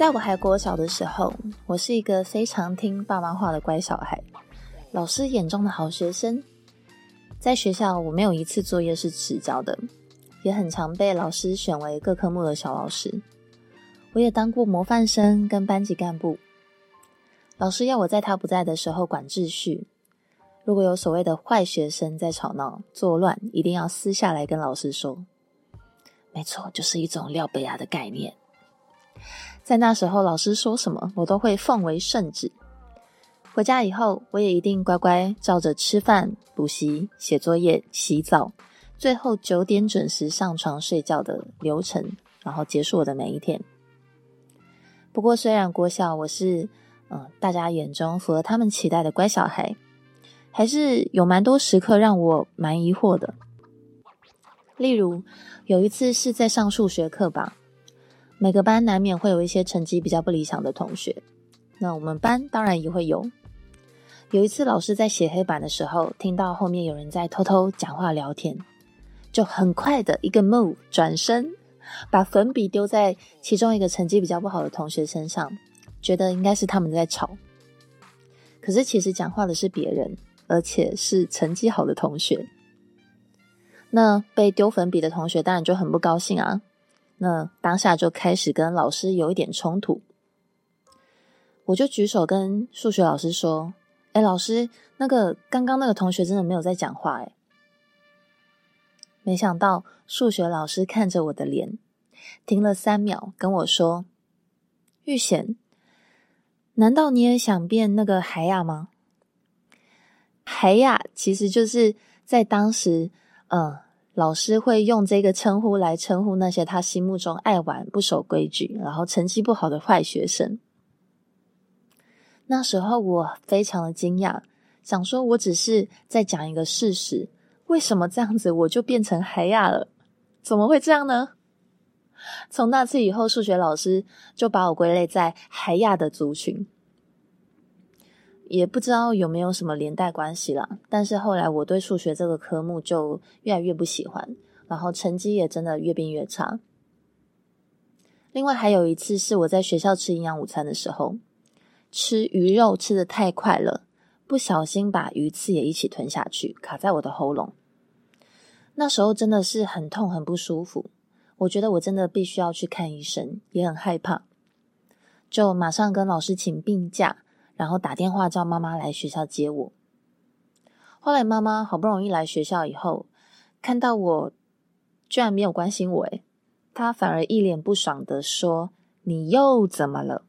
在我还国小的时候，我是一个非常听爸妈话的乖小孩，老师眼中的好学生。在学校，我没有一次作业是迟交的，也很常被老师选为各科目的小老师。我也当过模范生跟班级干部。老师要我在他不在的时候管秩序。如果有所谓的坏学生在吵闹作乱，一定要私下来跟老师说。没错，就是一种廖贝亚的概念。在那时候，老师说什么，我都会奉为圣旨。回家以后，我也一定乖乖照着吃饭、补习、写作业、洗澡，最后九点准时上床睡觉的流程，然后结束我的每一天。不过，虽然国小我是嗯大家眼中符合他们期待的乖小孩，还是有蛮多时刻让我蛮疑惑的。例如，有一次是在上数学课吧，每个班难免会有一些成绩比较不理想的同学，那我们班当然也会有。有一次，老师在写黑板的时候，听到后面有人在偷偷讲话聊天，就很快的一个 move 转身，把粉笔丢在其中一个成绩比较不好的同学身上，觉得应该是他们在吵。可是其实讲话的是别人，而且是成绩好的同学。那被丢粉笔的同学当然就很不高兴啊，那当下就开始跟老师有一点冲突。我就举手跟数学老师说。哎，老师，那个刚刚那个同学真的没有在讲话哎。没想到数学老师看着我的脸，停了三秒，跟我说：“玉贤，难道你也想变那个海雅吗？”海雅其实就是在当时，嗯，老师会用这个称呼来称呼那些他心目中爱玩、不守规矩，然后成绩不好的坏学生。那时候我非常的惊讶，想说我只是在讲一个事实，为什么这样子我就变成海亚了？怎么会这样呢？从那次以后，数学老师就把我归类在海亚的族群，也不知道有没有什么连带关系啦。但是后来我对数学这个科目就越来越不喜欢，然后成绩也真的越变越差。另外还有一次是我在学校吃营养午餐的时候。吃鱼肉吃得太快了，不小心把鱼刺也一起吞下去，卡在我的喉咙。那时候真的是很痛很不舒服，我觉得我真的必须要去看医生，也很害怕，就马上跟老师请病假，然后打电话叫妈妈来学校接我。后来妈妈好不容易来学校以后，看到我居然没有关心我，诶，她反而一脸不爽的说：“你又怎么了？”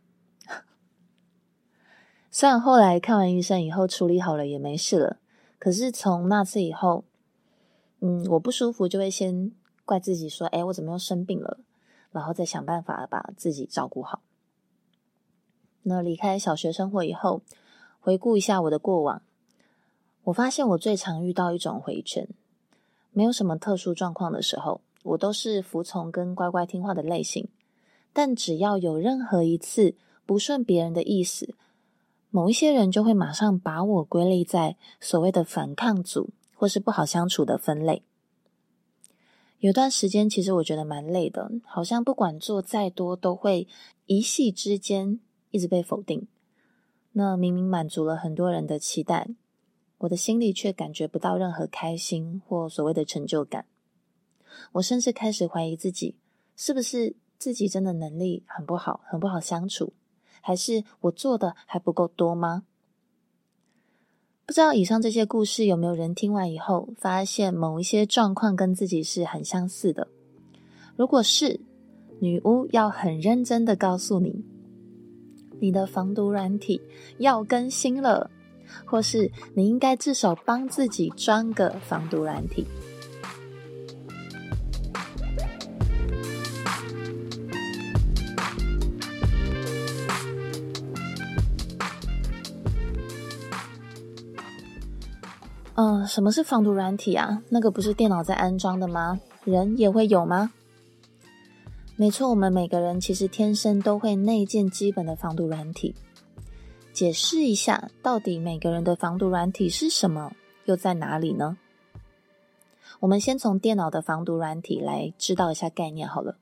虽然后来看完医生以后处理好了也没事了，可是从那次以后，嗯，我不舒服就会先怪自己说：“哎，我怎么又生病了？”然后再想办法把自己照顾好。那离开小学生活以后，回顾一下我的过往，我发现我最常遇到一种回圈，没有什么特殊状况的时候，我都是服从跟乖乖听话的类型，但只要有任何一次不顺别人的意思，某一些人就会马上把我归类在所谓的反抗组，或是不好相处的分类。有段时间，其实我觉得蛮累的，好像不管做再多，都会一夕之间一直被否定。那明明满足了很多人的期待，我的心里却感觉不到任何开心或所谓的成就感。我甚至开始怀疑自己，是不是自己真的能力很不好，很不好相处。还是我做的还不够多吗？不知道以上这些故事有没有人听完以后，发现某一些状况跟自己是很相似的？如果是，女巫要很认真的告诉你，你的防毒软体要更新了，或是你应该至少帮自己装个防毒软体。嗯，什么是防毒软体啊？那个不是电脑在安装的吗？人也会有吗？没错，我们每个人其实天生都会内建基本的防毒软体。解释一下，到底每个人的防毒软体是什么，又在哪里呢？我们先从电脑的防毒软体来知道一下概念好了。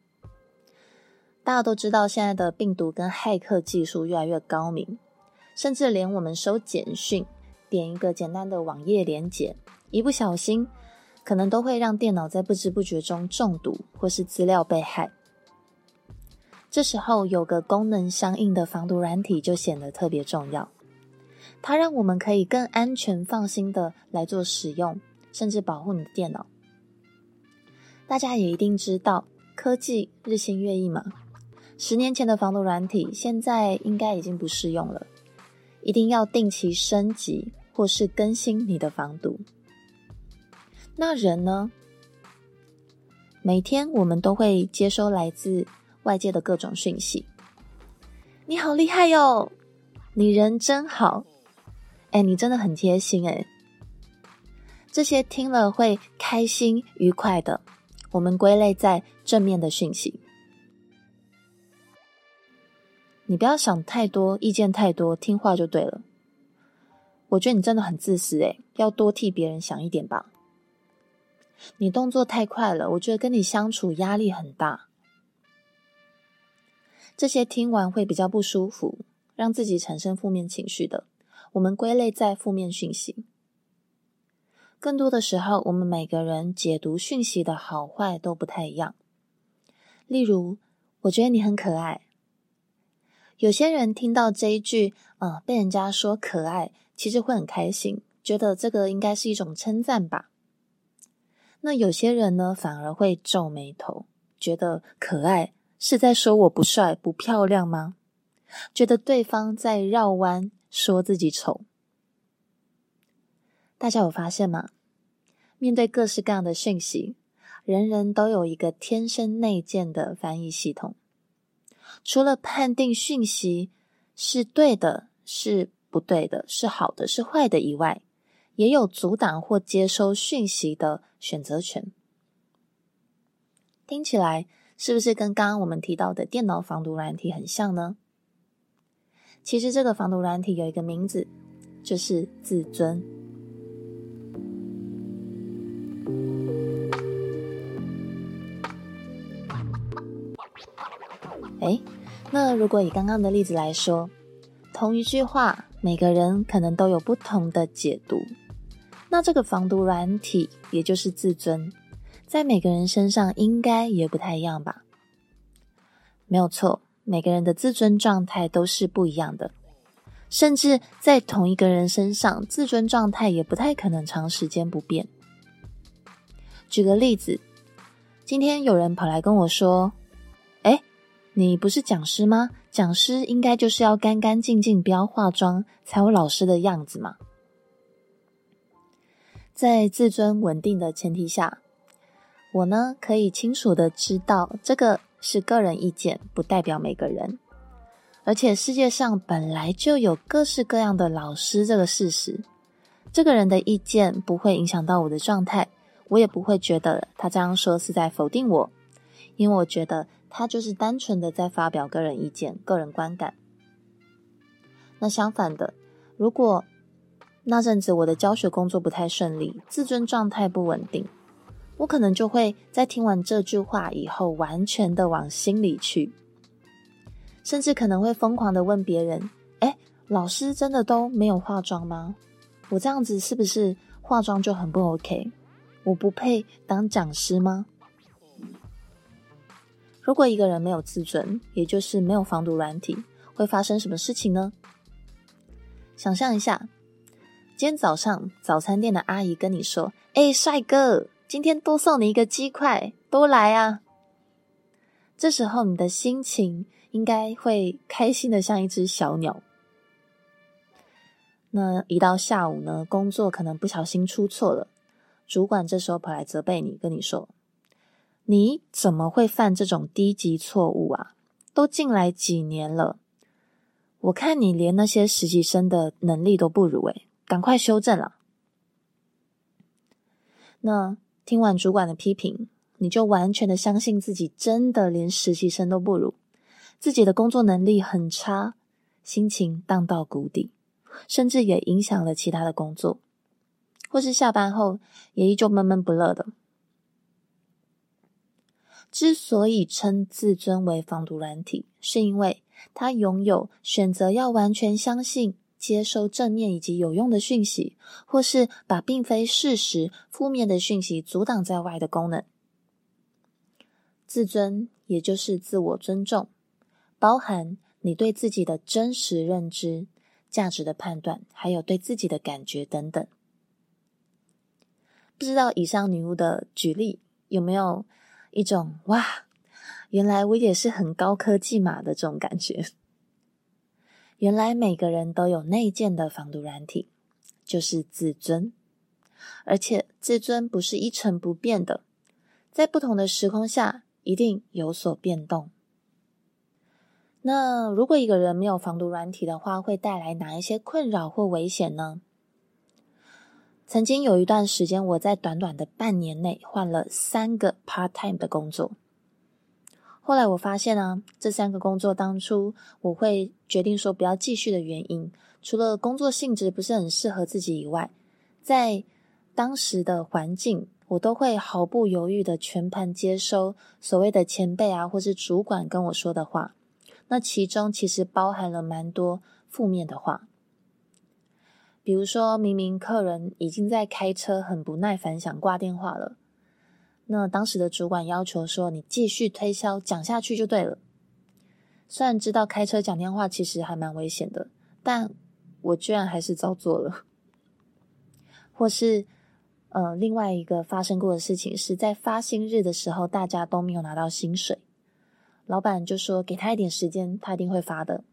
大家都知道，现在的病毒跟骇客技术越来越高明，甚至连我们收简讯，点一个简单的网页连结，一不小心，可能都会让电脑在不知不觉中中毒，或是资料被害。这时候，有个功能相应的防毒软体就显得特别重要，它让我们可以更安全放心的来做使用，甚至保护你的电脑。大家也一定知道，科技日新月异嘛。十年前的防毒软体，现在应该已经不适用了。一定要定期升级或是更新你的防毒。那人呢？每天我们都会接收来自外界的各种讯息。你好厉害哟！你人真好。哎，你真的很贴心哎。这些听了会开心愉快的，我们归类在正面的讯息。你不要想太多，意见太多，听话就对了。我觉得你真的很自私诶，要多替别人想一点吧。你动作太快了，我觉得跟你相处压力很大。这些听完会比较不舒服，让自己产生负面情绪的，我们归类在负面讯息。更多的时候，我们每个人解读讯息的好坏都不太一样。例如，我觉得你很可爱。有些人听到这一句，啊、呃，被人家说可爱，其实会很开心，觉得这个应该是一种称赞吧。那有些人呢，反而会皱眉头，觉得可爱是在说我不帅、不漂亮吗？觉得对方在绕弯，说自己丑。大家有发现吗？面对各式各样的讯息，人人都有一个天生内建的翻译系统。除了判定讯息是对的、是不对的、是好的、是坏的以外，也有阻挡或接收讯息的选择权。听起来是不是跟刚刚我们提到的电脑防毒软体很像呢？其实这个防毒软体有一个名字，就是自尊。诶，那如果以刚刚的例子来说，同一句话，每个人可能都有不同的解读。那这个防毒软体，也就是自尊，在每个人身上应该也不太一样吧？没有错，每个人的自尊状态都是不一样的，甚至在同一个人身上，自尊状态也不太可能长时间不变。举个例子，今天有人跑来跟我说。哎你不是讲师吗？讲师应该就是要干干净净，不要化妆，才有老师的样子嘛。在自尊稳定的前提下，我呢可以清楚的知道，这个是个人意见，不代表每个人。而且世界上本来就有各式各样的老师，这个事实，这个人的意见不会影响到我的状态，我也不会觉得他这样说是在否定我，因为我觉得。他就是单纯的在发表个人意见、个人观感。那相反的，如果那阵子我的教学工作不太顺利，自尊状态不稳定，我可能就会在听完这句话以后，完全的往心里去，甚至可能会疯狂的问别人：“诶，老师真的都没有化妆吗？我这样子是不是化妆就很不 OK？我不配当讲师吗？”如果一个人没有自尊，也就是没有防毒软体，会发生什么事情呢？想象一下，今天早上早餐店的阿姨跟你说：“哎，帅哥，今天多送你一个鸡块，多来啊！”这时候你的心情应该会开心的像一只小鸟。那一到下午呢，工作可能不小心出错了，主管这时候跑来责备你，跟你说。你怎么会犯这种低级错误啊？都进来几年了，我看你连那些实习生的能力都不如诶，赶快修正了。那听完主管的批评，你就完全的相信自己真的连实习生都不如，自己的工作能力很差，心情荡到谷底，甚至也影响了其他的工作，或是下班后也依旧闷闷不乐的。之所以称自尊为防毒软体，是因为它拥有选择要完全相信、接收正面以及有用的讯息，或是把并非事实、负面的讯息阻挡在外的功能。自尊也就是自我尊重，包含你对自己的真实认知、价值的判断，还有对自己的感觉等等。不知道以上女巫的举例有没有一种哇，原来我也是很高科技嘛的这种感觉。原来每个人都有内建的防毒软体，就是自尊，而且自尊不是一成不变的，在不同的时空下一定有所变动。那如果一个人没有防毒软体的话，会带来哪一些困扰或危险呢？曾经有一段时间，我在短短的半年内换了三个 part time 的工作。后来我发现啊，这三个工作当初我会决定说不要继续的原因，除了工作性质不是很适合自己以外，在当时的环境，我都会毫不犹豫的全盘接收所谓的前辈啊，或是主管跟我说的话。那其中其实包含了蛮多负面的话，比如说明明客人已经在开车，很不耐烦想挂电话了。那当时的主管要求说：“你继续推销，讲下去就对了。”虽然知道开车讲电话其实还蛮危险的，但我居然还是照做了。或是，呃，另外一个发生过的事情是在发薪日的时候，大家都没有拿到薪水，老板就说：“给他一点时间，他一定会发的。”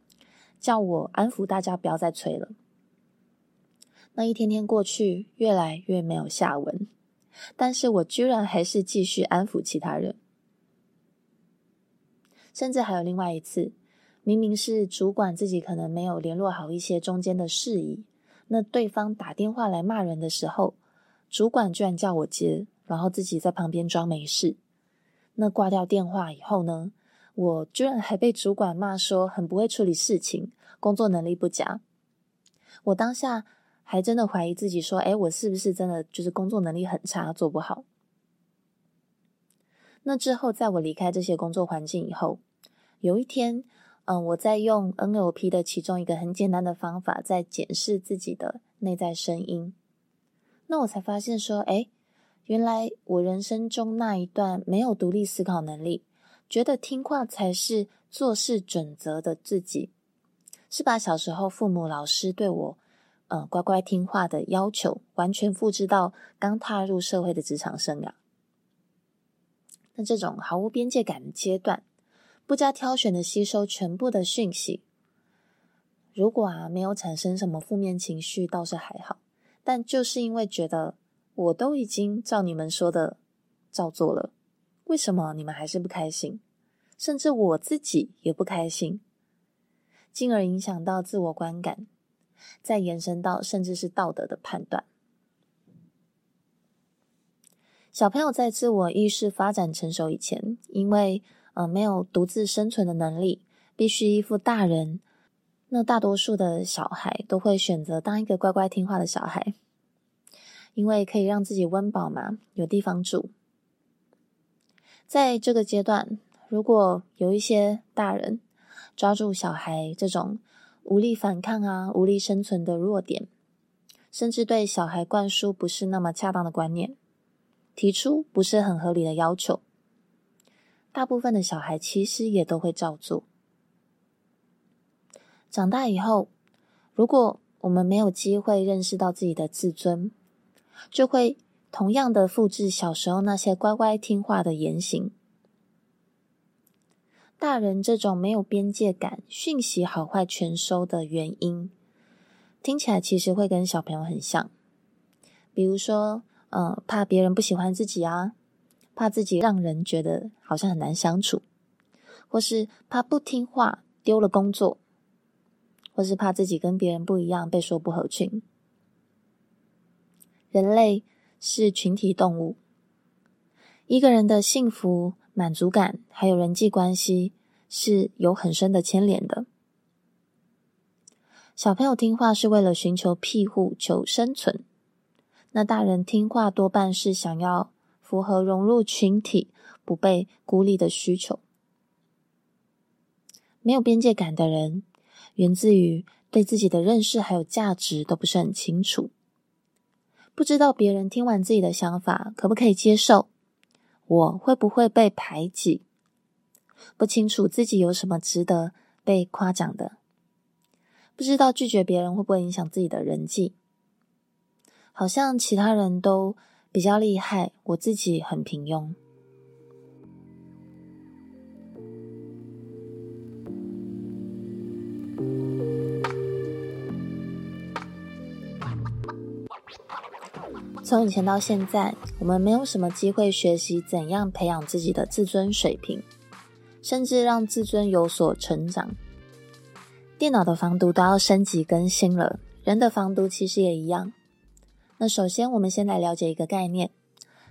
叫我安抚大家不要再催了。那一天天过去，越来越没有下文。但是我居然还是继续安抚其他人，甚至还有另外一次，明明是主管自己可能没有联络好一些中间的事宜，那对方打电话来骂人的时候，主管居然叫我接，然后自己在旁边装没事。那挂掉电话以后呢，我居然还被主管骂说很不会处理事情，工作能力不佳。我当下。还真的怀疑自己，说：“诶，我是不是真的就是工作能力很差，做不好？”那之后，在我离开这些工作环境以后，有一天，嗯，我在用 NLP 的其中一个很简单的方法，在检视自己的内在声音。那我才发现说：“诶，原来我人生中那一段没有独立思考能力，觉得听话才是做事准则的自己，是把小时候父母、老师对我。”呃，乖乖听话的要求，完全复制到刚踏入社会的职场生涯。那这种毫无边界感的阶段，不加挑选的吸收全部的讯息，如果啊没有产生什么负面情绪，倒是还好。但就是因为觉得我都已经照你们说的照做了，为什么你们还是不开心？甚至我自己也不开心，进而影响到自我观感。再延伸到甚至是道德的判断。小朋友在自我意识发展成熟以前，因为呃没有独自生存的能力，必须依附大人。那大多数的小孩都会选择当一个乖乖听话的小孩，因为可以让自己温饱嘛，有地方住。在这个阶段，如果有一些大人抓住小孩这种。无力反抗啊，无力生存的弱点，甚至对小孩灌输不是那么恰当的观念，提出不是很合理的要求，大部分的小孩其实也都会照做。长大以后，如果我们没有机会认识到自己的自尊，就会同样的复制小时候那些乖乖听话的言行。大人这种没有边界感、讯息好坏全收的原因，听起来其实会跟小朋友很像。比如说，呃，怕别人不喜欢自己啊，怕自己让人觉得好像很难相处，或是怕不听话丢了工作，或是怕自己跟别人不一样被说不合群。人类是群体动物，一个人的幸福。满足感还有人际关系是有很深的牵连的。小朋友听话是为了寻求庇护、求生存；那大人听话多半是想要符合融入群体，不被孤立的需求。没有边界感的人，源自于对自己的认识还有价值都不是很清楚，不知道别人听完自己的想法可不可以接受，我会不会被排挤，不清楚自己有什么值得被夸奖的，不知道拒绝别人会不会影响自己的人际，好像其他人都比较厉害，我自己很平庸。从以前到现在，我们没有什么机会学习怎样培养自己的自尊水平，甚至让自尊有所成长。电脑的防毒都要升级更新了，人的防毒其实也一样。那首先，我们先来了解一个概念：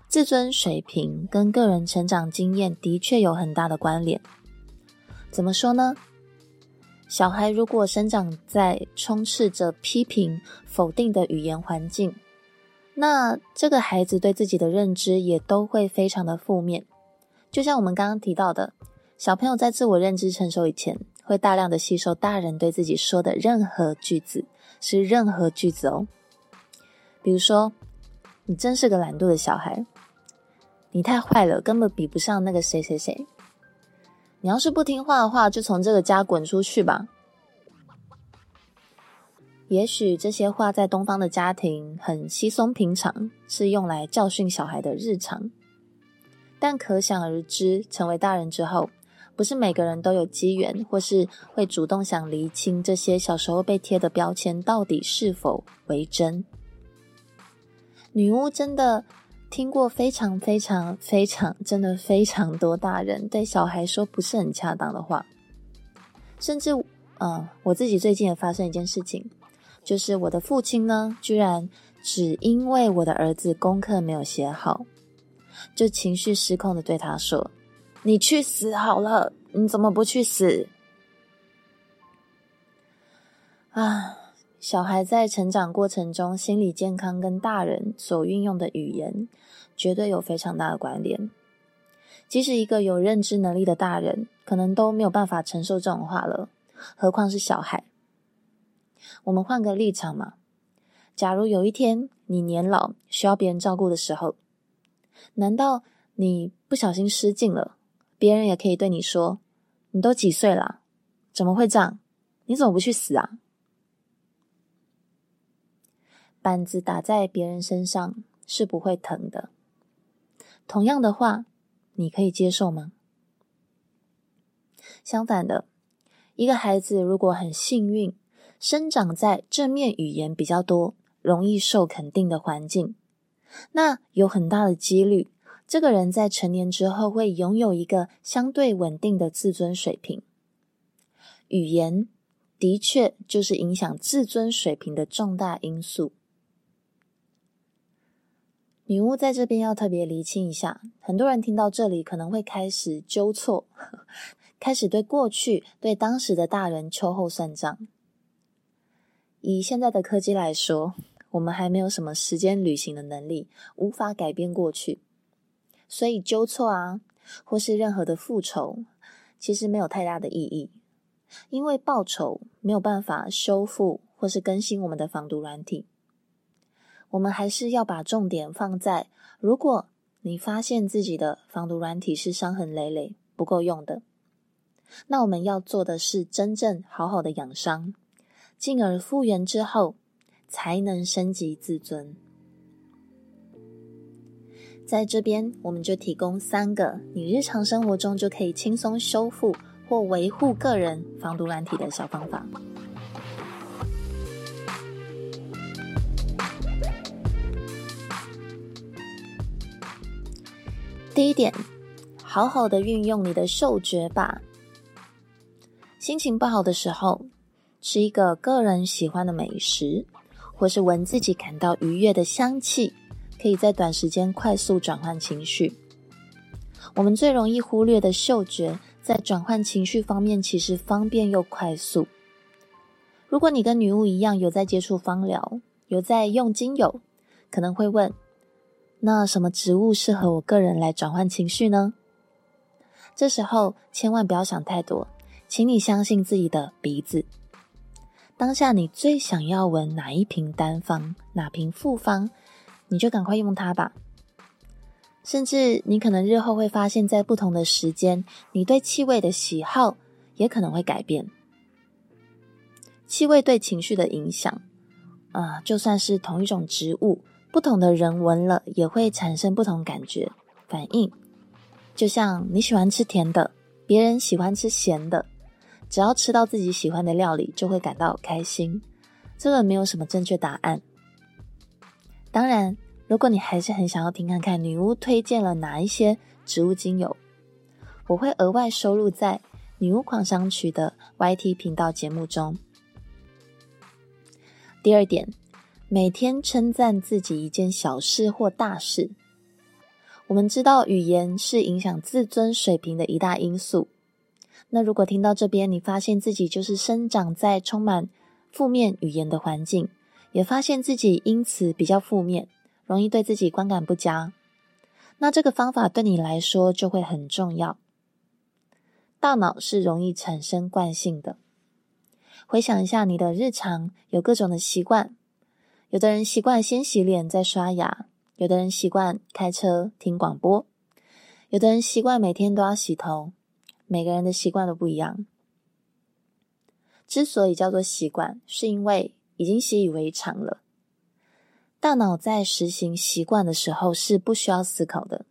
自尊水平跟个人成长经验的确有很大的关联。怎么说呢？小孩如果生长在充斥着批评、否定的语言环境，那这个孩子对自己的认知也都会非常的负面，就像我们刚刚提到的，小朋友在自我认知成熟以前，会大量的吸收大人对自己说的任何句子，是任何句子哦。比如说，你真是个懒惰的小孩，你太坏了，根本比不上那个谁谁谁。你要是不听话的话，就从这个家滚出去吧。也许这些话在东方的家庭很稀松平常，是用来教训小孩的日常。但可想而知，成为大人之后，不是每个人都有机缘，或是会主动想厘清这些小时候被贴的标签到底是否为真。女巫真的听过非常非常非常，真的非常多大人对小孩说不是很恰当的话，甚至，嗯、我自己最近也发生一件事情。就是我的父亲呢，居然只因为我的儿子功课没有写好，就情绪失控的对他说：“你去死好了，你怎么不去死？”啊，小孩在成长过程中心理健康跟大人所运用的语言绝对有非常大的关联。即使一个有认知能力的大人，可能都没有办法承受这种话了，何况是小孩。我们换个立场嘛，假如有一天你年老需要别人照顾的时候，难道你不小心失禁了，别人也可以对你说：“你都几岁了，怎么会这样？你怎么不去死啊？”板子打在别人身上是不会疼的，同样的话，你可以接受吗？相反的，一个孩子如果很幸运，生长在正面语言比较多、容易受肯定的环境，那有很大的几率，这个人在成年之后会拥有一个相对稳定的自尊水平。语言的确就是影响自尊水平的重大因素。女巫在这边要特别厘清一下，很多人听到这里可能会开始纠错，开始对过去、对当时的大人秋后算账。以现在的科技来说，我们还没有什么时间旅行的能力，无法改变过去，所以纠错啊，或是任何的复仇，其实没有太大的意义，因为报仇没有办法修复或是更新我们的防毒软体。我们还是要把重点放在，如果你发现自己的防毒软体是伤痕累累、不够用的，那我们要做的是真正好好的养伤。进而复原之后，才能升级自尊。在这边，我们就提供三个你日常生活中就可以轻松修复或维护个人防毒软体的小方法。第一点，好好的运用你的嗅觉吧。心情不好的时候，是一个个人喜欢的美食，或是闻自己感到愉悦的香气，可以在短时间快速转换情绪。我们最容易忽略的嗅觉，在转换情绪方面其实方便又快速。如果你跟女巫一样有在接触芳疗，有在用精油，可能会问：那什么植物适合我个人来转换情绪呢？这时候千万不要想太多，请你相信自己的鼻子。当下你最想要闻哪一瓶单方，哪瓶复方，你就赶快用它吧。甚至你可能日后会发现，在不同的时间，你对气味的喜好也可能会改变。气味对情绪的影响，啊、就算是同一种植物，不同的人闻了也会产生不同感觉反应。就像你喜欢吃甜的，别人喜欢吃咸的。只要吃到自己喜欢的料理，就会感到开心。这个没有什么正确答案。当然，如果你还是很想要听看看女巫推荐了哪一些植物精油，我会额外收录在女巫狂想曲的 YT 频道节目中。第二点，每天称赞自己一件小事或大事。我们知道，语言是影响自尊水平的一大因素。那如果听到这边，你发现自己就是生长在充满负面语言的环境，也发现自己因此比较负面，容易对自己观感不佳，那这个方法对你来说就会很重要。大脑是容易产生惯性的，回想一下你的日常，有各种的习惯，有的人习惯先洗脸再刷牙，有的人习惯开车听广播，有的人习惯每天都要洗头。每个人的习惯都不一样。之所以叫做习惯，是因为已经习以为常了。大脑在实行习惯的时候是不需要思考的。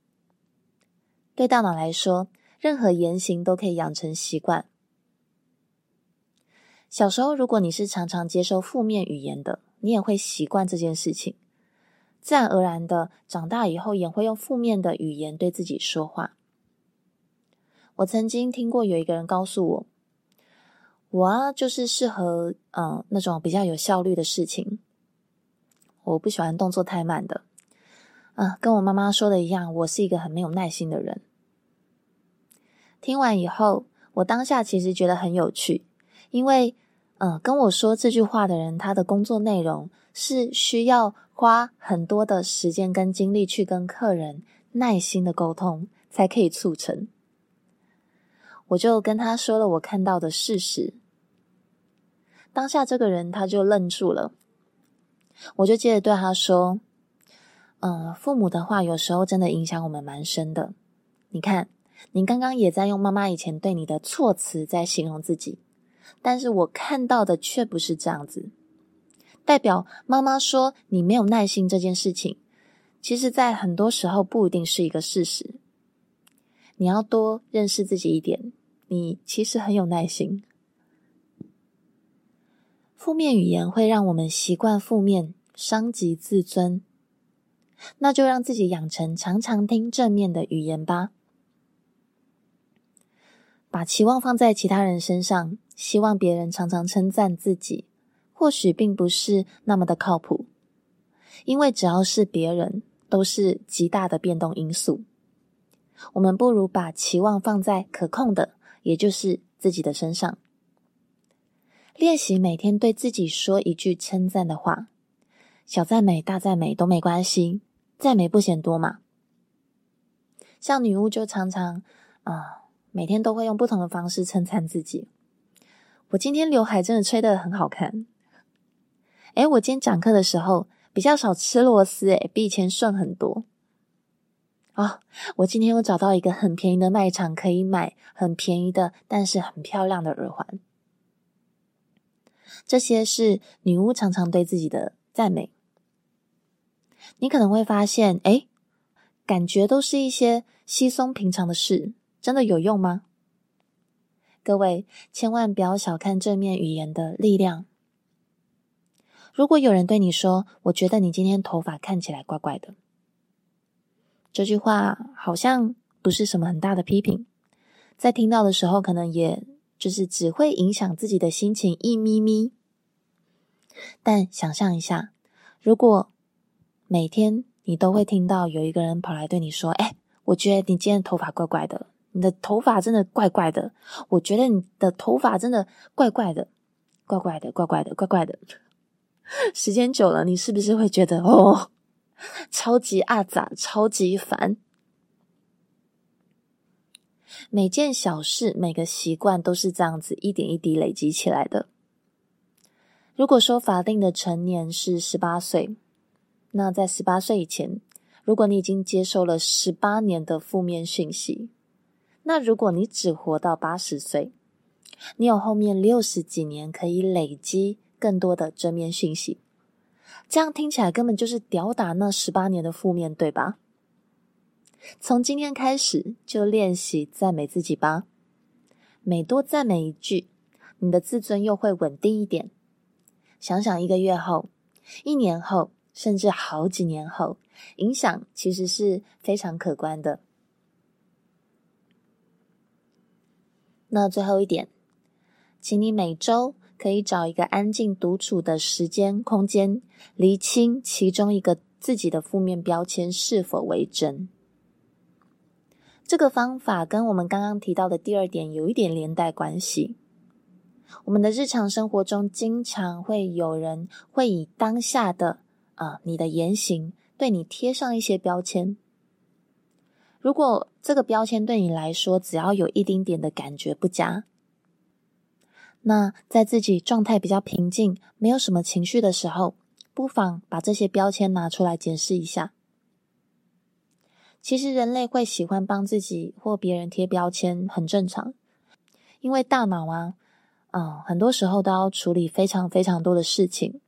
对大脑来说，任何言行都可以养成习惯。小时候，如果你是常常接受负面语言的，你也会习惯这件事情，自然而然的，长大以后也会用负面的语言对自己说话。我曾经听过有一个人告诉我，我啊就是适合嗯那种比较有效率的事情，我不喜欢动作太慢的，啊跟我妈妈说的一样，我是一个很没有耐心的人。听完以后，我当下其实觉得很有趣，因为嗯跟我说这句话的人，他的工作内容是需要花很多的时间跟精力去跟客人耐心的沟通，才可以促成。我就跟他说了我看到的事实，当下这个人他就愣住了，我就接着对他说：“嗯，父母的话有时候真的影响我们蛮深的。你看，你刚刚也在用妈妈以前对你的措辞在形容自己，但是我看到的却不是这样子。代表妈妈说你没有耐心这件事情，其实在很多时候不一定是一个事实。”你要多认识自己一点，你其实很有耐心。负面语言会让我们习惯负面，伤及自尊。那就让自己养成常常听正面的语言吧。把期望放在其他人身上，希望别人常常称赞自己，或许并不是那么的靠谱。因为只要是别人，都是极大的变动因素。我们不如把期望放在可控的，也就是自己的身上。练习每天对自己说一句称赞的话，小赞美、大赞美都没关系，赞美不嫌多嘛。像女巫就常常啊、每天都会用不同的方式称赞自己。我今天刘海真的吹得很好看。诶，我今天讲课的时候比较少吃螺丝，诶，比以前顺很多。啊、我今天又找到一个很便宜的卖场，可以买很便宜的，但是很漂亮的耳环。这些是女巫常常对自己的赞美。你可能会发现，诶，感觉都是一些稀松平常的事，真的有用吗？各位千万不要小看正面语言的力量。如果有人对你说：“我觉得你今天头发看起来怪怪的。”这句话好像不是什么很大的批评，在听到的时候，可能也就是只会影响自己的心情一咪咪。但想象一下，如果每天你都会听到有一个人跑来对你说：“哎，我觉得你今天头发怪怪的，你的头发真的怪怪的。我觉得你的头发真的怪怪的，怪怪的，怪怪的，怪怪的。” 时间久了，你是不是会觉得哦？超级阿杂，超级烦。每件小事、每个习惯都是这样子一点一滴累积起来的。如果说法定的成年是十八岁，那在十八岁以前，如果你已经接受了十八年的负面讯息，那如果你只活到八十岁，你有后面六十几年可以累积更多的正面讯息。这样听起来根本就是吊打那十八年的负面，对吧？从今天开始就练习赞美自己吧，每多赞美一句，你的自尊又会稳定一点。想想一个月后、一年后，甚至好几年后，影响其实是非常可观的。那最后一点，请你每周可以找一个安静独处的时间空间，厘清其中一个自己的负面标签是否为真。这个方法跟我们刚刚提到的第二点有一点连带关系。我们的日常生活中，经常会有人会以当下的啊，你的言行对你贴上一些标签。如果这个标签对你来说，只要有一丁点的感觉不佳，那在自己状态比较平静、没有什么情绪的时候，不妨把这些标签拿出来检视一下。其实人类会喜欢帮自己或别人贴标签，很正常，因为大脑啊。啊、嗯，很多时候都要处理非常非常多的事情，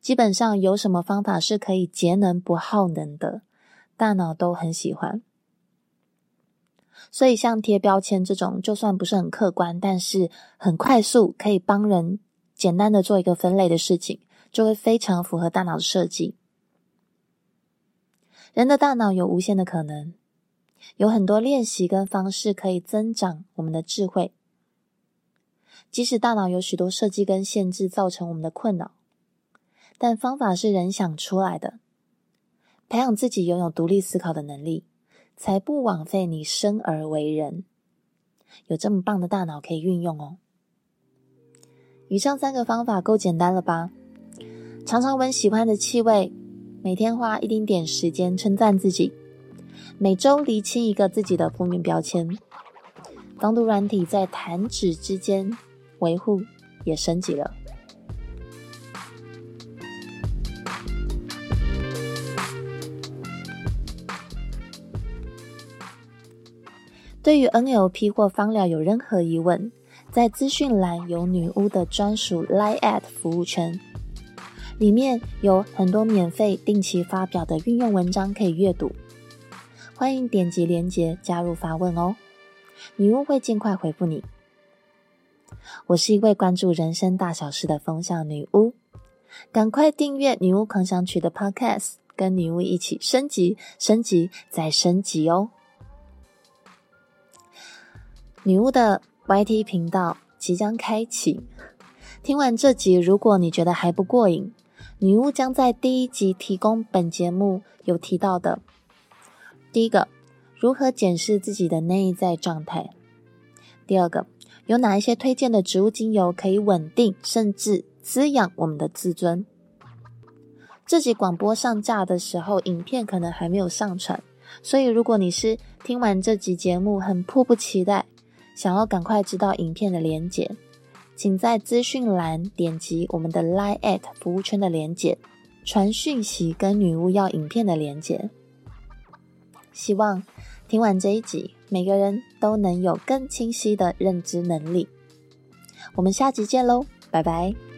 基本上有什么方法是可以节能不耗能的，大脑都很喜欢。所以像贴标签这种，就算不是很客观，但是很快速可以帮人简单的做一个分类的事情，就会非常符合大脑的设计。人的大脑有无限的可能，有很多练习跟方式可以增长我们的智慧。即使大脑有许多设计跟限制，造成我们的困扰，但方法是人想出来的。培养自己拥有独立思考的能力，才不枉费你生而为人。有这么棒的大脑可以运用哦。以上三个方法够简单了吧？常常闻喜欢的气味，每天花一丁点时间称赞自己，每周厘清一个自己的负面标签，防毒软体在弹指之间。维护也升级了。对于 NLP 或芳疗有任何疑问，在资讯栏有女巫的专属 Line@ 服务圈，里面有很多免费定期发表的运用文章可以阅读，欢迎点击链接加入发问哦，女巫会尽快回复你。我是一位关注人生大小事的风象女巫，赶快订阅女巫狂想曲的 Podcast，跟女巫一起升级、升级再升级哦！女巫的 YT 频道即将开启，听完这集，如果你觉得还不过瘾，女巫将在第一集提供本节目有提到的第一个，如何检视自己的内在状态；第二个。有哪一些推荐的植物精油可以稳定甚至滋养我们的自尊？这集广播上架的时候，影片可能还没有上传，所以如果你是听完这集节目很迫不及待，想要赶快知道影片的连结，请在资讯栏点击我们的 Line@ 服务圈的连结，传讯息跟女巫要影片的连结。希望听完这一集，每个人都能有更清晰的认知能力。我们下集见喽，拜拜。